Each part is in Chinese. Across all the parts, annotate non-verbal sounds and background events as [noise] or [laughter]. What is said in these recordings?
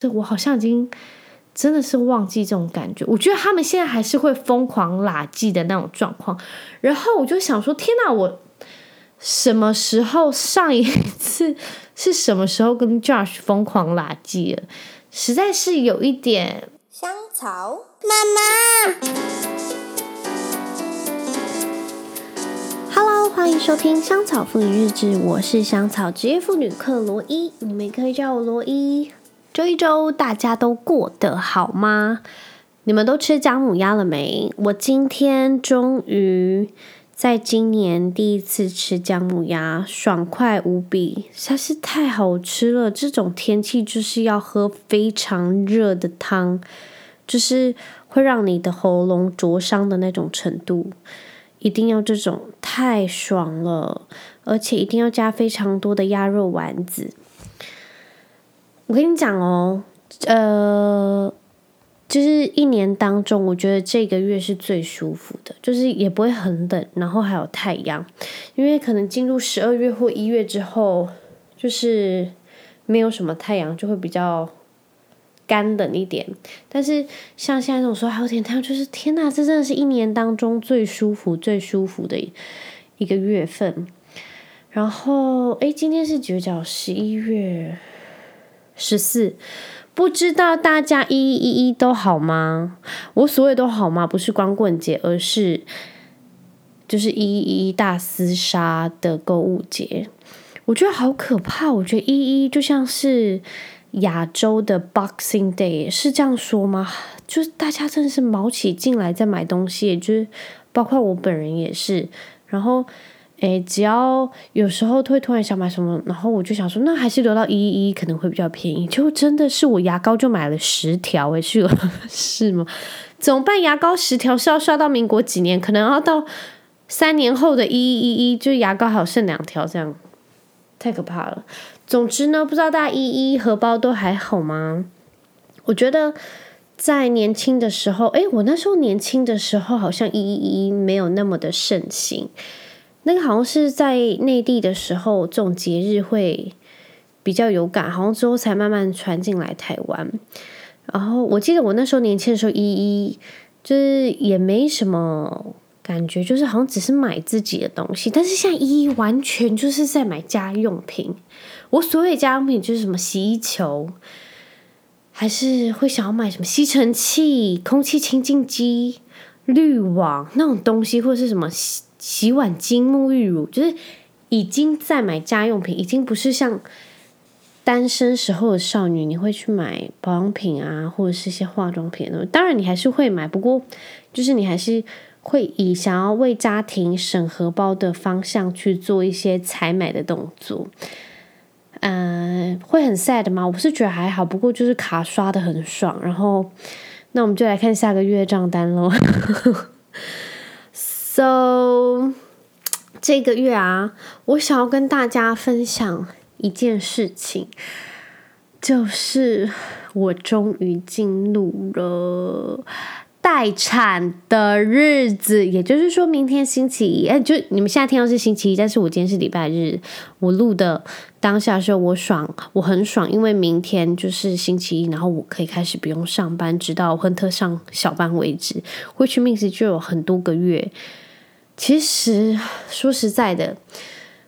这我好像已经真的是忘记这种感觉。我觉得他们现在还是会疯狂拉记的那种状况。然后我就想说，天哪，我什么时候上一次是什么时候跟 Josh 疯狂拉记了？实在是有一点。香草妈妈，Hello，欢迎收听《香草妇女日志》，我是香草职业妇女克罗伊，你们可以叫我罗伊。这一周大家都过得好吗？你们都吃姜母鸭了没？我今天终于在今年第一次吃姜母鸭，爽快无比，实在是太好吃了。这种天气就是要喝非常热的汤。就是会让你的喉咙灼伤的那种程度，一定要这种太爽了，而且一定要加非常多的鸭肉丸子。我跟你讲哦，呃，就是一年当中，我觉得这个月是最舒服的，就是也不会很冷，然后还有太阳，因为可能进入十二月或一月之后，就是没有什么太阳，就会比较。干冷一点，但是像现在这种时候还有点太阳，就是天呐，这真的是一年当中最舒服、最舒服的一个月份。然后，诶，今天是几月？十一月十四，不知道大家一一一一都好吗？我所谓都好吗？不是光棍节，而是就是一一一大厮杀的购物节。我觉得好可怕，我觉得一一就像是。亚洲的 Boxing Day 是这样说吗？就是大家真的是卯起劲来在买东西，就是包括我本人也是。然后，诶，只要有时候会突然想买什么，然后我就想说，那还是留到一一一可能会比较便宜。就真的是我牙膏就买了十条，诶，是 [laughs] 是吗？怎么办？牙膏十条是要刷到民国几年？可能要到三年后的一一一一，就牙膏还剩两条，这样太可怕了。总之呢，不知道大家一一荷包都还好吗？我觉得在年轻的时候，诶，我那时候年轻的时候好像一一一没有那么的盛行。那个好像是在内地的时候，这种节日会比较有感，好像之后才慢慢传进来台湾。然后我记得我那时候年轻的时候，一一就是也没什么。感觉就是好像只是买自己的东西，但是现在一一完全就是在买家用品。我所谓家用品就是什么洗衣球，还是会想要买什么吸尘器、空气清净机、滤网那种东西，或是什么洗碗巾、沐浴乳，就是已经在买家用品，已经不是像单身时候的少女，你会去买保养品啊，或者是一些化妆品。当然你还是会买，不过就是你还是。会以想要为家庭省荷包的方向去做一些采买的动作，嗯、会很 sad 吗？我是觉得还好，不过就是卡刷得很爽。然后，那我们就来看下个月账单喽。So，这个月啊，我想要跟大家分享一件事情，就是我终于进入了。待产的日子，也就是说明天星期一，哎，就你们现在听到是星期一，但是我今天是礼拜日，我录的当下的时候我爽，我很爽，因为明天就是星期一，然后我可以开始不用上班，直到亨特上小班为止，which means 就有很多个月。其实说实在的，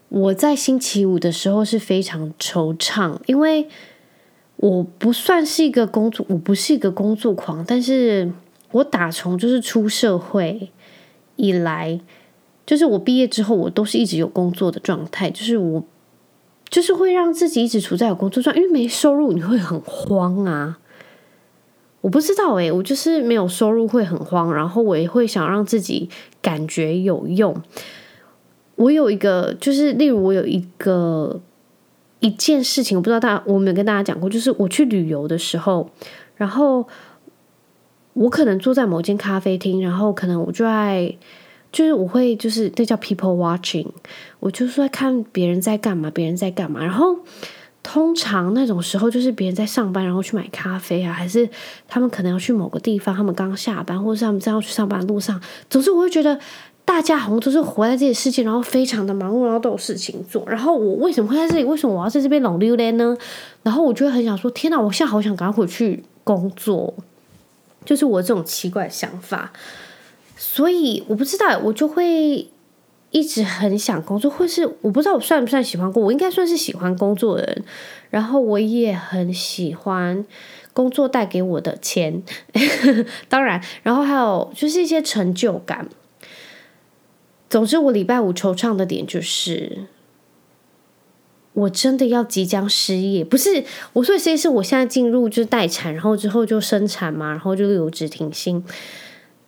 我在星期五的时候是非常惆怅，因为我不算是一个工作，我不是一个工作狂，但是。我打从就是出社会以来，就是我毕业之后，我都是一直有工作的状态。就是我，就是会让自己一直处在有工作状，因为没收入你会很慌啊。我不知道诶，我就是没有收入会很慌，然后我也会想让自己感觉有用。我有一个，就是例如我有一个一件事情，我不知道大家我没有跟大家讲过，就是我去旅游的时候，然后。我可能坐在某间咖啡厅，然后可能我就爱，就是我会就是那叫 people watching，我就是在看别人在干嘛，别人在干嘛。然后通常那种时候就是别人在上班，然后去买咖啡啊，还是他们可能要去某个地方，他们刚下班，或者是他们正要去上班的路上。总之，我会觉得大家好像都是活在这个世界，然后非常的忙碌，然后都有事情做。然后我为什么会在这里？为什么我要在这边老溜呢？然后我就会很想说：天哪！我现在好想赶快回去工作，就是我这种奇怪的想法。所以我不知道，我就会一直很想工作，或是我不知道我算不算喜欢工作，我应该算是喜欢工作的人。然后我也很喜欢工作带给我的钱，[laughs] 当然，然后还有就是一些成就感。总之，我礼拜五惆怅的点就是，我真的要即将失业。不是我说的失业，是我现在进入就是待产，然后之后就生产嘛，然后就留职停薪。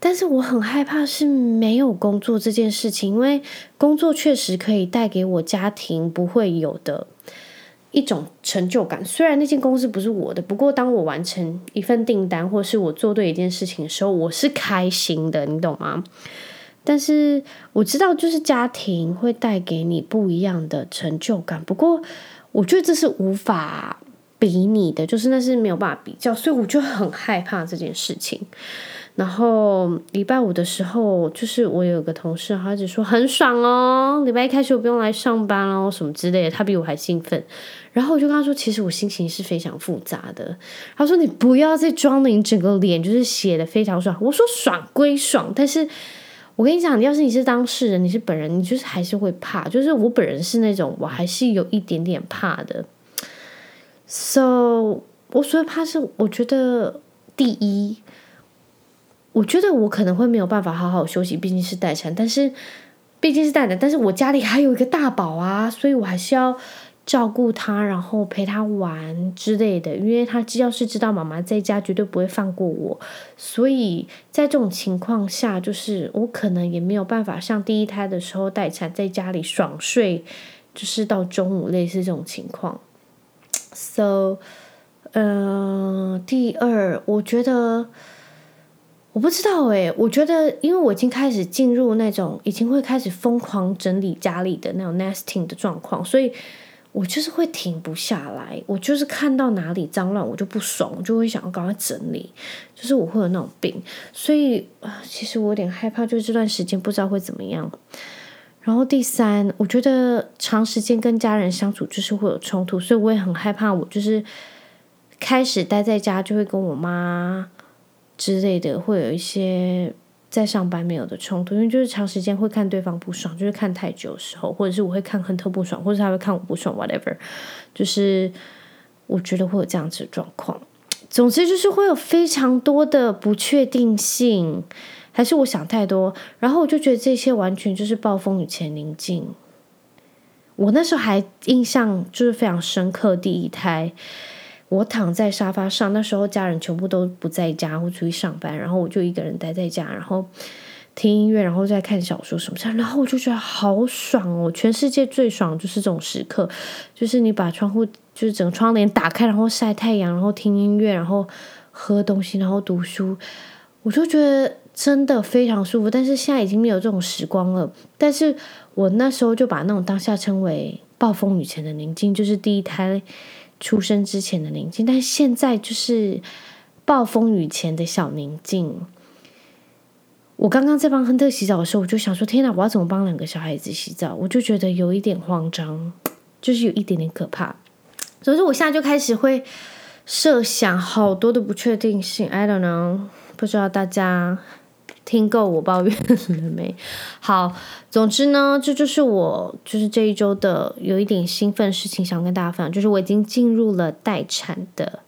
但是我很害怕是没有工作这件事情，因为工作确实可以带给我家庭不会有的一种成就感。虽然那间公司不是我的，不过当我完成一份订单，或是我做对一件事情的时候，我是开心的，你懂吗？但是我知道，就是家庭会带给你不一样的成就感。不过，我觉得这是无法比拟的，就是那是没有办法比较，所以我就很害怕这件事情。然后礼拜五的时候，就是我有个同事，他就说很爽哦，礼拜一开始我不用来上班哦，什么之类的，他比我还兴奋。然后我就跟他说，其实我心情是非常复杂的。他说你不要再装了，你整个脸就是写的非常爽。我说爽归爽，但是。我跟你讲，要是你是当事人，你是本人，你就是还是会怕。就是我本人是那种，我还是有一点点怕的。So，我所以怕是，我觉得第一，我觉得我可能会没有办法好好休息，毕竟是待产，但是毕竟是待产，但是我家里还有一个大宝啊，所以我还是要。照顾他，然后陪他玩之类的，因为他要是知道妈妈在家，绝对不会放过我。所以在这种情况下，就是我可能也没有办法像第一胎的时候待产，在家里爽睡，就是到中午类似这种情况。So，嗯、呃，第二，我觉得我不知道诶，我觉得因为我已经开始进入那种已经会开始疯狂整理家里的那种 nesting 的状况，所以。我就是会停不下来，我就是看到哪里脏乱，我就不爽，我就会想要赶快整理，就是我会有那种病，所以啊，其实我有点害怕，就是这段时间不知道会怎么样。然后第三，我觉得长时间跟家人相处就是会有冲突，所以我也很害怕，我就是开始待在家就会跟我妈之类的会有一些。在上班没有的冲突，因为就是长时间会看对方不爽，就是看太久的时候，或者是我会看亨特不爽，或者他会看我不爽，whatever，就是我觉得会有这样子的状况。总之就是会有非常多的不确定性，还是我想太多？然后我就觉得这些完全就是暴风雨前宁静。我那时候还印象就是非常深刻，第一胎。我躺在沙发上，那时候家人全部都不在家或出去上班，然后我就一个人待在家，然后听音乐，然后再看小说什么的，然后我就觉得好爽哦！全世界最爽就是这种时刻，就是你把窗户，就是整个窗帘打开，然后晒太阳，然后听音乐，然后喝东西，然后读书，我就觉得真的非常舒服。但是现在已经没有这种时光了，但是我那时候就把那种当下称为暴风雨前的宁静，就是第一胎。出生之前的宁静，但是现在就是暴风雨前的小宁静。我刚刚在帮亨特洗澡的时候，我就想说：天哪，我要怎么帮两个小孩子洗澡？我就觉得有一点慌张，就是有一点点可怕。所以说，我现在就开始会设想好多的不确定性。I don't know，不知道大家。听够我抱怨了没？[laughs] 好，总之呢，这就是我就是这一周的有一点兴奋事情想跟大家分享，就是我已经进入了待产的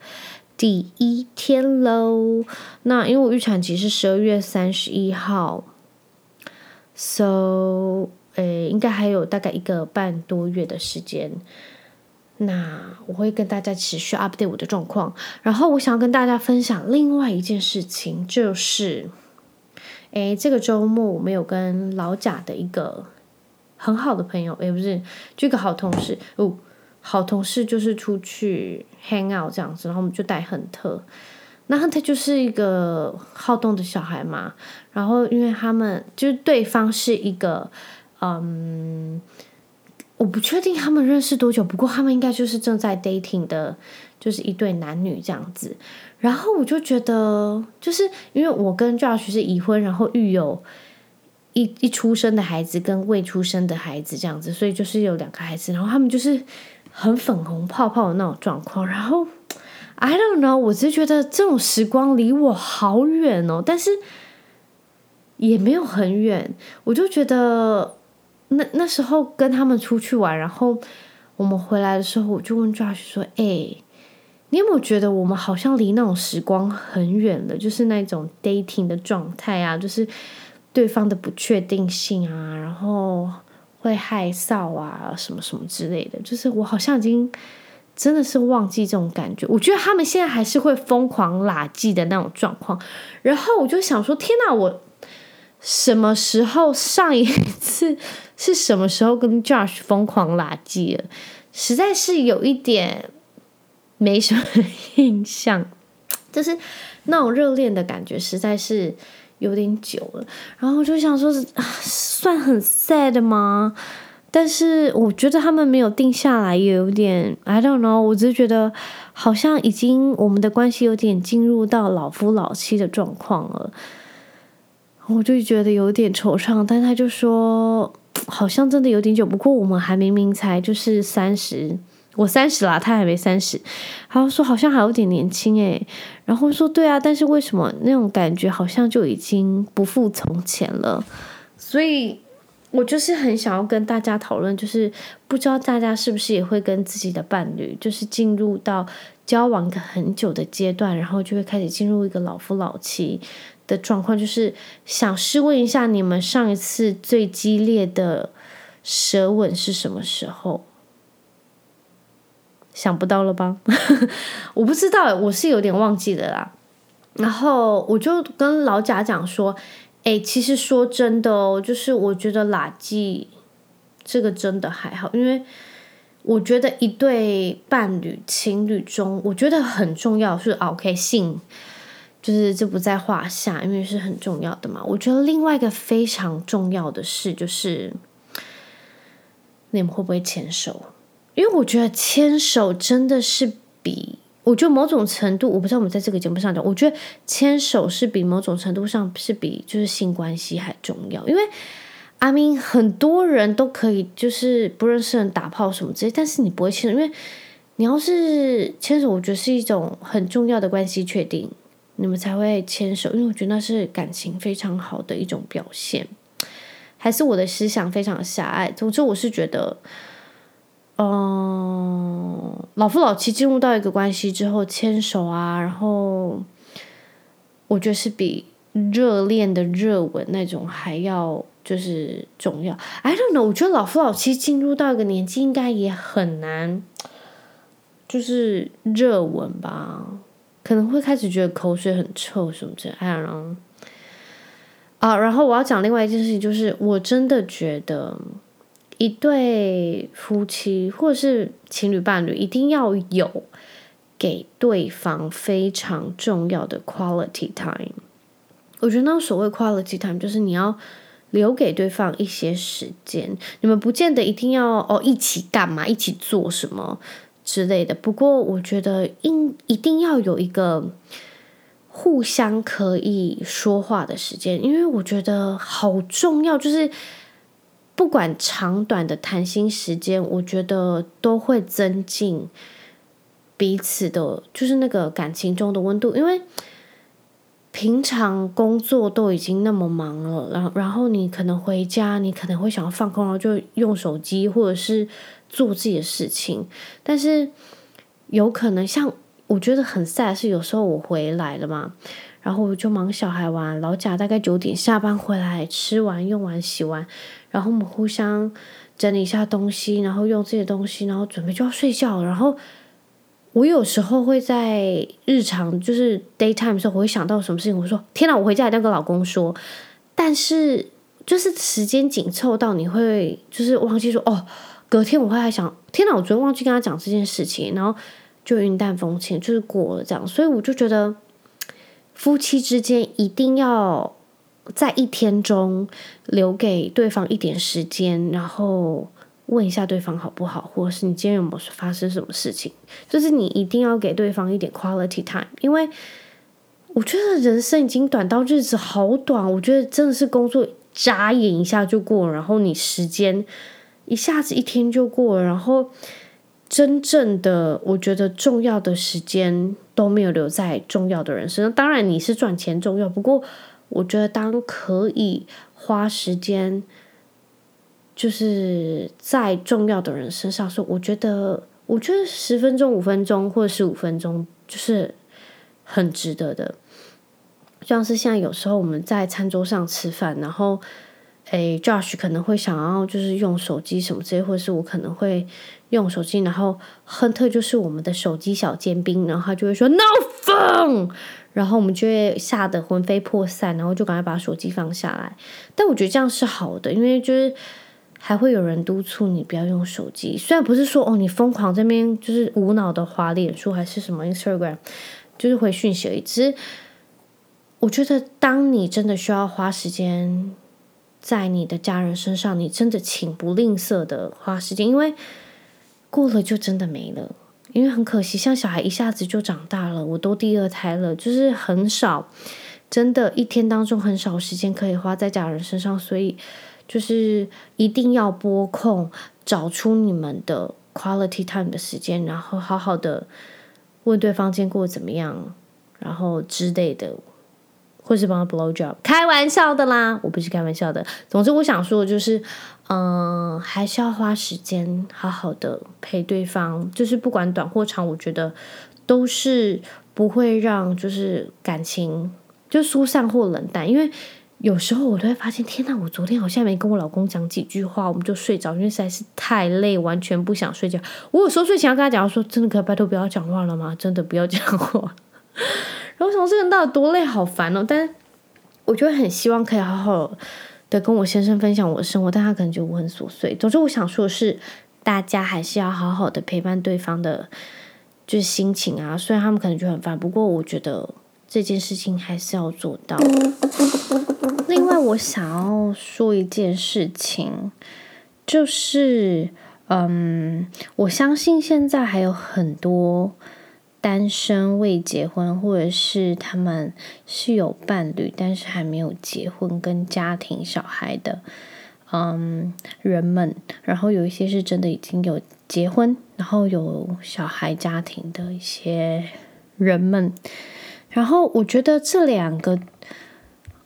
第一天喽。那因为我预产期是十二月三十一号，so 诶，应该还有大概一个半多月的时间。那我会跟大家持续 update 我的状况，然后我想要跟大家分享另外一件事情，就是。诶，这个周末我们有跟老贾的一个很好的朋友，也不是，就一个好同事哦，好同事就是出去 hang out 这样子，然后我们就带亨特，那亨特就是一个好动的小孩嘛，然后因为他们就是对方是一个，嗯，我不确定他们认识多久，不过他们应该就是正在 dating 的，就是一对男女这样子。然后我就觉得，就是因为我跟 Josh 是已婚，然后育有一一出生的孩子跟未出生的孩子这样子，所以就是有两个孩子，然后他们就是很粉红泡泡的那种状况。然后 I don't know，我只是觉得这种时光离我好远哦，但是也没有很远。我就觉得那那时候跟他们出去玩，然后我们回来的时候，我就问 Josh 说：“哎，你有没有觉得我们好像离那种时光很远了？就是那种 dating 的状态啊，就是。”对方的不确定性啊，然后会害臊啊，什么什么之类的，就是我好像已经真的是忘记这种感觉。我觉得他们现在还是会疯狂拉记的那种状况，然后我就想说：天哪，我什么时候上一次是什么时候跟 Josh 疯狂拉记了？实在是有一点没什么印象，[laughs] 就是那种热恋的感觉，实在是。有点久了，然后就想说是，算很 sad 吗？但是我觉得他们没有定下来，也有点 I don't know。我只是觉得好像已经我们的关系有点进入到老夫老妻的状况了，我就觉得有点惆怅。但他就说，好像真的有点久。不过我们还明明才就是三十。我三十啦，他还没三十，然后说好像还有点年轻诶，然后说对啊，但是为什么那种感觉好像就已经不复从前了？所以我就是很想要跟大家讨论，就是不知道大家是不是也会跟自己的伴侣，就是进入到交往个很久的阶段，然后就会开始进入一个老夫老妻的状况，就是想试问一下你们上一次最激烈的舌吻是什么时候？想不到了吧？[laughs] 我不知道，我是有点忘记了啦。然后我就跟老贾讲说：“哎，其实说真的哦，就是我觉得喇记这个真的还好，因为我觉得一对伴侣情侣中，我觉得很重要是 OK 性，就是这不在话下，因为是很重要的嘛。我觉得另外一个非常重要的事就是你们会不会牵手？”因为我觉得牵手真的是比，我觉得某种程度，我不知道我们在这个节目上讲，我觉得牵手是比某种程度上是比就是性关系还重要。因为阿明很多人都可以就是不认识人打炮什么之类，但是你不会牵手，因为你要是牵手，我觉得是一种很重要的关系确定，你们才会牵手。因为我觉得那是感情非常好的一种表现，还是我的思想非常狭隘。总之，我是觉得。嗯，老夫老妻进入到一个关系之后牵手啊，然后我觉得是比热恋的热吻那种还要就是重要。I don't know，我觉得老夫老妻进入到一个年纪应该也很难，就是热吻吧，可能会开始觉得口水很臭什么之类。I don't know。啊，然后我要讲另外一件事情，就是我真的觉得。一对夫妻或是情侣伴侣，一定要有给对方非常重要的 quality time。我觉得那所谓 quality time，就是你要留给对方一些时间。你们不见得一定要哦一起干嘛，一起做什么之类的。不过我觉得应一定要有一个互相可以说话的时间，因为我觉得好重要，就是。不管长短的谈心时间，我觉得都会增进彼此的，就是那个感情中的温度。因为平常工作都已经那么忙了，然然后你可能回家，你可能会想要放空，然后就用手机或者是做自己的事情。但是有可能像我觉得很 sad 是有时候我回来了嘛，然后我就忙小孩玩，老贾大概九点下班回来，吃完用完洗完。然后我们互相整理一下东西，然后用这些东西，然后准备就要睡觉了。然后我有时候会在日常就是 daytime 的时候，我会想到什么事情，我说天哪，我回家一定要跟老公说。但是就是时间紧凑到你会就是忘记说哦，隔天我会还想天哪，我昨天忘记跟他讲这件事情，然后就云淡风轻，就是过了这样。所以我就觉得夫妻之间一定要。在一天中留给对方一点时间，然后问一下对方好不好，或者是你今天有没有发生什么事情，就是你一定要给对方一点 quality time，因为我觉得人生已经短到日子好短，我觉得真的是工作眨眼一下就过，然后你时间一下子一天就过了，然后真正的我觉得重要的时间都没有留在重要的人身上。当然你是赚钱重要，不过我觉得当可以花时间。就是在重要的人身上说，我觉得，我觉得十分钟、五分钟或者十五分钟，就是很值得的。像是现在有时候我们在餐桌上吃饭，然后，诶，Josh 可能会想要就是用手机什么之类，或者是我可能会用手机，然后亨特就是我们的手机小尖兵，然后他就会说 No phone，然后我们就会吓得魂飞魄散，然后就赶快把手机放下来。但我觉得这样是好的，因为就是。还会有人督促你不要用手机，虽然不是说哦，你疯狂这边就是无脑的滑脸书还是什么 Instagram，就是回讯息而已。只是我觉得，当你真的需要花时间在你的家人身上，你真的请不吝啬的花时间，因为过了就真的没了。因为很可惜，像小孩一下子就长大了，我都第二胎了，就是很少，真的，一天当中很少时间可以花在家人身上，所以。就是一定要拨空，找出你们的 quality time 的时间，然后好好的问对方今天过得怎么样，然后之类的，或是帮他 blow job，开玩笑的啦，我不是开玩笑的。总之，我想说的就是，嗯、呃，还是要花时间好好的陪对方，就是不管短或长，我觉得都是不会让就是感情就疏散或冷淡，因为。有时候我都会发现，天哪！我昨天好像没跟我老公讲几句话，我们就睡着，因为实在是太累，完全不想睡觉。我有时候睡前要跟他讲说，真的可以拜托不要讲话了吗？真的不要讲话。[laughs] 然后我想这个人到底多累，好烦哦。但我就会很希望可以好好的跟我先生分享我的生活，但他可能觉得我很琐碎。总之，我想说的是，大家还是要好好的陪伴对方的，就是心情啊。虽然他们可能觉得很烦，不过我觉得这件事情还是要做到。另外，我想要说一件事情，就是，嗯，我相信现在还有很多单身未结婚，或者是他们是有伴侣，但是还没有结婚跟家庭小孩的，嗯，人们。然后有一些是真的已经有结婚，然后有小孩家庭的一些人们。然后我觉得这两个。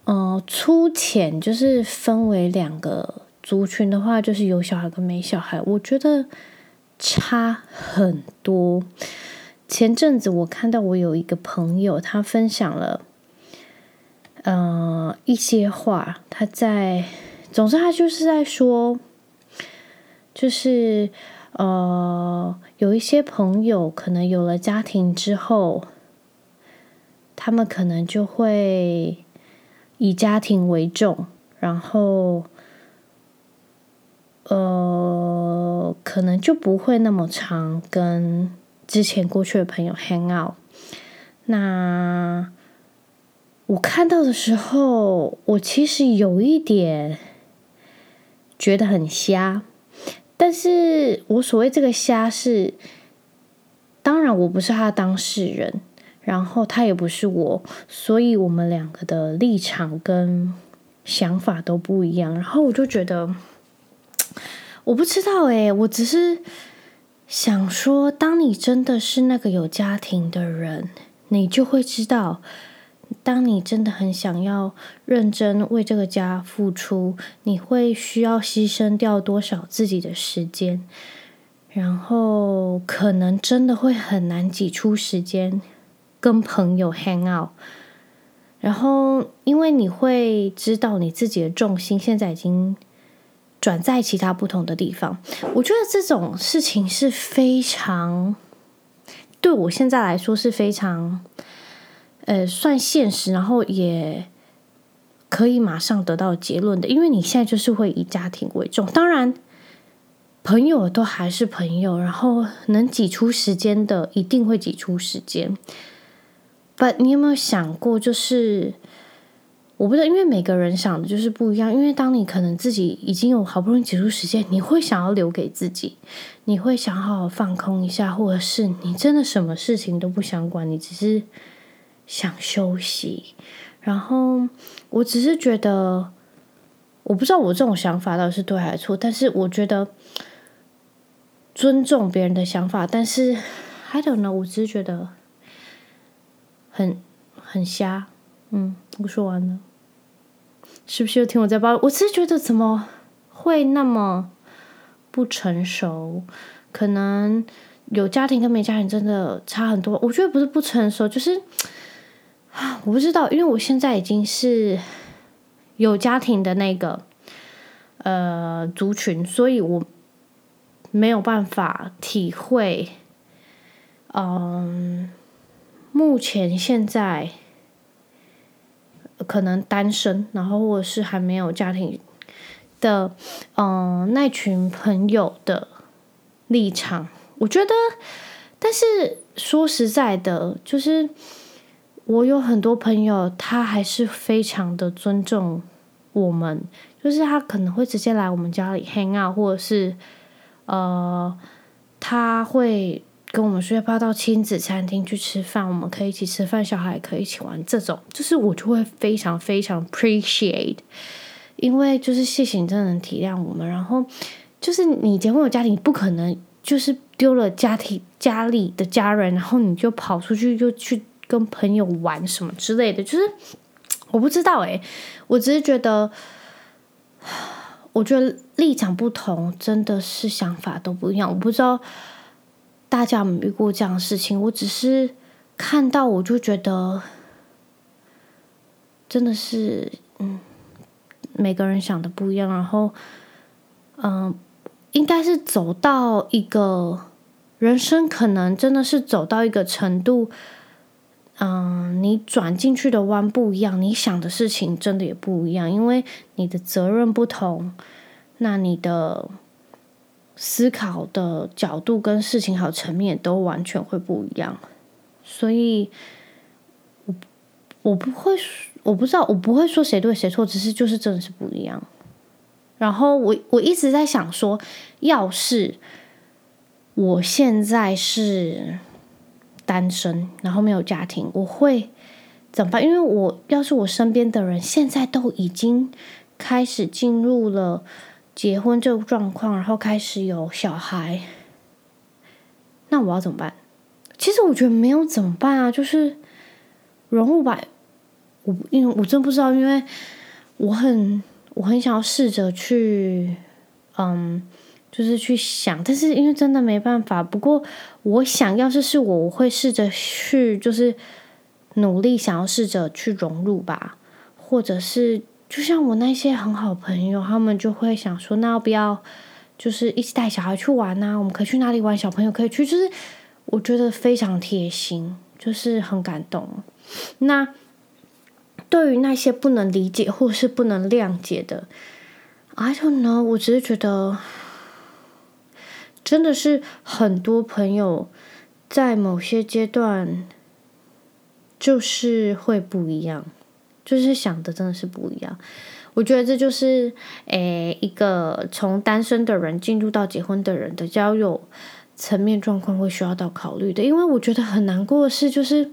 呃，粗浅就是分为两个族群的话，就是有小孩跟没小孩，我觉得差很多。前阵子我看到我有一个朋友，他分享了，呃，一些话，他在，总之他就是在说，就是呃，有一些朋友可能有了家庭之后，他们可能就会。以家庭为重，然后，呃，可能就不会那么常跟之前过去的朋友 hang out。那我看到的时候，我其实有一点觉得很瞎，但是我所谓这个瞎是，当然我不是他的当事人。然后他也不是我，所以我们两个的立场跟想法都不一样。然后我就觉得，我不知道诶，我只是想说，当你真的是那个有家庭的人，你就会知道，当你真的很想要认真为这个家付出，你会需要牺牲掉多少自己的时间，然后可能真的会很难挤出时间。跟朋友 hang out，然后因为你会知道你自己的重心现在已经转在其他不同的地方，我觉得这种事情是非常对我现在来说是非常呃算现实，然后也可以马上得到结论的，因为你现在就是会以家庭为重，当然朋友都还是朋友，然后能挤出时间的一定会挤出时间。But 你有没有想过，就是我不知道，因为每个人想的就是不一样。因为当你可能自己已经有好不容易挤出时间，你会想要留给自己，你会想好好放空一下，或者是你真的什么事情都不想管，你只是想休息。然后我只是觉得，我不知道我这种想法到底是对还是错，但是我觉得尊重别人的想法，但是 I don't know，我只是觉得很很瞎。嗯，我说完了，是不是又听我在抱怨？我只是觉得怎么会那么不成熟？可能有家庭跟没家庭真的差很多。我觉得不是不成熟，就是啊，我不知道，因为我现在已经是。有家庭的那个呃族群，所以我没有办法体会，嗯，目前现在可能单身，然后或者是还没有家庭的，嗯，那群朋友的立场，我觉得，但是说实在的，就是我有很多朋友，他还是非常的尊重。我们就是他可能会直接来我们家里 hang out，或者是呃，他会跟我们说要不要到亲子餐厅去吃饭，我们可以一起吃饭，小孩可以一起玩。这种就是我就会非常非常 appreciate，因为就是谢谢你真的能体谅我们。然后就是你结婚有家庭，不可能就是丢了家庭家里的家人，然后你就跑出去就去跟朋友玩什么之类的，就是。我不知道诶、我只是觉得，我觉得立场不同，真的是想法都不一样。我不知道大家有没有遇过这样的事情，我只是看到我就觉得，真的是，嗯，每个人想的不一样。然后，嗯，应该是走到一个人生，可能真的是走到一个程度。嗯，你转进去的弯不一样，你想的事情真的也不一样，因为你的责任不同，那你的思考的角度跟事情还有层面都完全会不一样。所以，我我不会，我不知道，我不会说谁对谁错，只是就是真的是不一样。然后我我一直在想说，要是我现在是。单身，然后没有家庭，我会怎么办？因为我要是我身边的人现在都已经开始进入了结婚这个状况，然后开始有小孩，那我要怎么办？其实我觉得没有怎么办啊，就是融入吧。我因为我真不知道，因为我很我很想要试着去，嗯。就是去想，但是因为真的没办法。不过我想要是是我，我会试着去，就是努力想要试着去融入吧。或者是就像我那些很好朋友，他们就会想说，那要不要就是一起带小孩去玩呢？我们可以去哪里玩？小朋友可以去，就是我觉得非常贴心，就是很感动。那对于那些不能理解或是不能谅解的，I don't know，我只是觉得。真的是很多朋友在某些阶段就是会不一样，就是想的真的是不一样。我觉得这就是诶一个从单身的人进入到结婚的人的交友层面状况会需要到考虑的。因为我觉得很难过的是，就是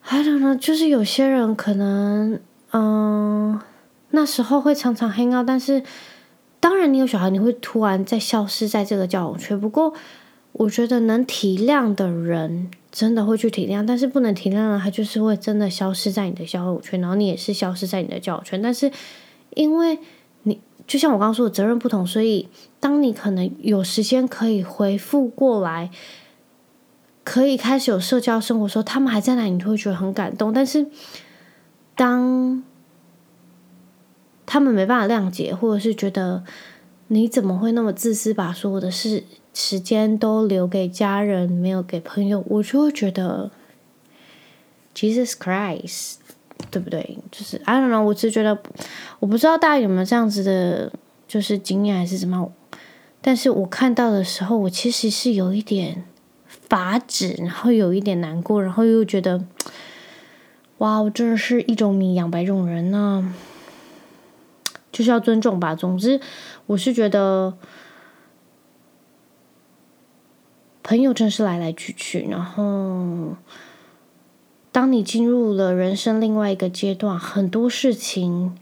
还有呢就是有些人可能嗯那时候会常常 hang out，但是。当然，你有小孩，你会突然再消失在这个交友圈。不过，我觉得能体谅的人真的会去体谅，但是不能体谅了，他就是会真的消失在你的交友圈，然后你也是消失在你的交友圈。但是，因为你就像我刚刚说的，责任不同，所以当你可能有时间可以回复过来，可以开始有社交生活的时候，他们还在那里，你就会觉得很感动。但是，当他们没办法谅解，或者是觉得你怎么会那么自私，把所有的事时间都留给家人，没有给朋友，我就会觉得 Jesus Christ，对不对？就是 I don't know，我只是觉得，我不知道大家有没有这样子的，就是经验还是怎么，但是我看到的时候，我其实是有一点发指，然后有一点难过，然后又觉得，哇，我真的是一种米养百种人呢、啊。就是要尊重吧。总之，我是觉得朋友真是来来去去。然后，当你进入了人生另外一个阶段，很多事情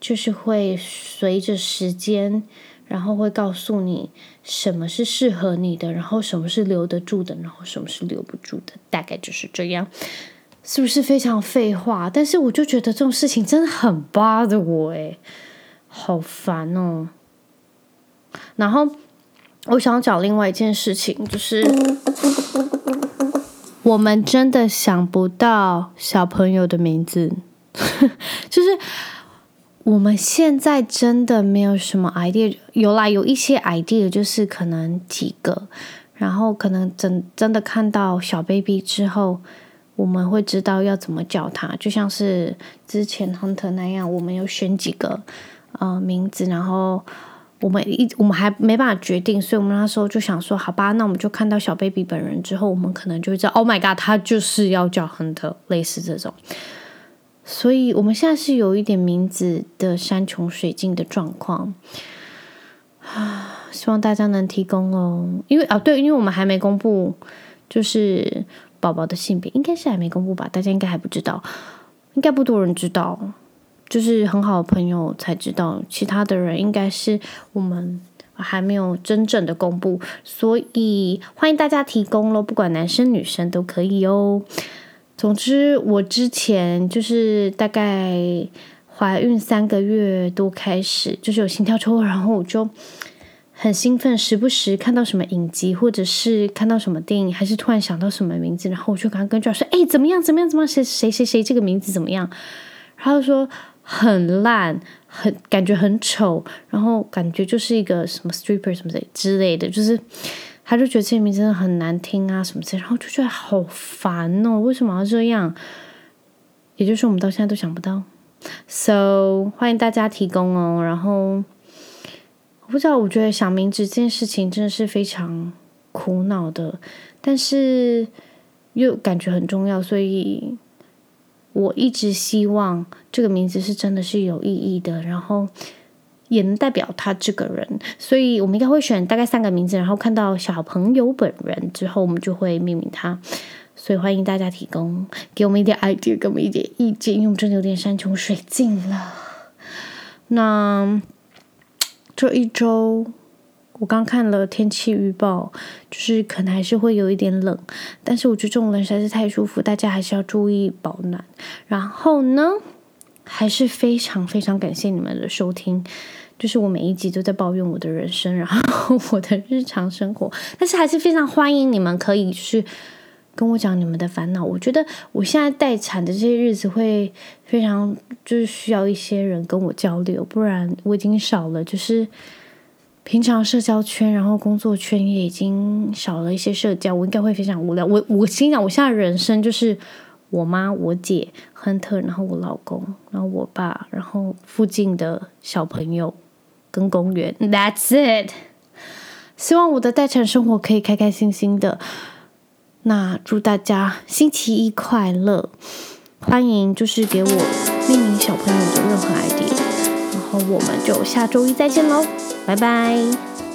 就是会随着时间，然后会告诉你什么是适合你的，然后什么是留得住的，然后什么是留不住的，大概就是这样。是不是非常废话？但是我就觉得这种事情真的很 bother 我，诶，好烦哦。然后我想讲另外一件事情，就是我们真的想不到小朋友的名字，[laughs] 就是我们现在真的没有什么 idea，有啦，有一些 idea，就是可能几个，然后可能真真的看到小 baby 之后。我们会知道要怎么叫他，就像是之前 Hunter 那样，我们有选几个呃名字，然后我们一我们还没办法决定，所以我们那时候就想说，好吧，那我们就看到小 baby 本人之后，我们可能就会知道，Oh my God，他就是要叫 Hunter，类似这种。所以我们现在是有一点名字的山穷水尽的状况啊，[sighs] 希望大家能提供哦，因为啊对，因为我们还没公布，就是。宝宝的性别应该是还没公布吧？大家应该还不知道，应该不多人知道，就是很好的朋友才知道。其他的人应该是我们还没有真正的公布，所以欢迎大家提供咯，不管男生女生都可以哦。总之，我之前就是大概怀孕三个月多开始，就是有心跳抽，然后我就。很兴奋，时不时看到什么影集，或者是看到什么电影，还是突然想到什么名字，然后我就赶快跟 j o 说：“哎，怎么样？怎么样？怎么样？谁谁谁谁这个名字怎么样？”然后说很烂，很感觉很丑，然后感觉就是一个什么 stripper 什么的之类的，就是他就觉得这个名字真的很难听啊什么之类，然后就觉得好烦哦，为什么要这样？也就是，我们到现在都想不到，so 欢迎大家提供哦，然后。我不知道，我觉得想名字这件事情真的是非常苦恼的，但是又感觉很重要，所以我一直希望这个名字是真的是有意义的，然后也能代表他这个人，所以我们应该会选大概三个名字，然后看到小朋友本人之后，我们就会命名他。所以欢迎大家提供，给我们一点 idea，给我们一点意见，因为我们真的有点山穷水尽了。那。这一周，我刚看了天气预报，就是可能还是会有一点冷，但是我觉得这种冷实在是太舒服，大家还是要注意保暖。然后呢，还是非常非常感谢你们的收听，就是我每一集都在抱怨我的人生，然后我的日常生活，但是还是非常欢迎你们可以去。跟我讲你们的烦恼，我觉得我现在待产的这些日子会非常，就是需要一些人跟我交流，不然我已经少了，就是平常社交圈，然后工作圈也已经少了一些社交，我应该会非常无聊。我我心想，我现在人生就是我妈、我姐、亨特，然后我老公，然后我爸，然后附近的小朋友跟公园，That's it。希望我的待产生活可以开开心心的。那祝大家星期一快乐！欢迎就是给我命名小朋友的任何 idea，我们就下周一再见喽，拜拜。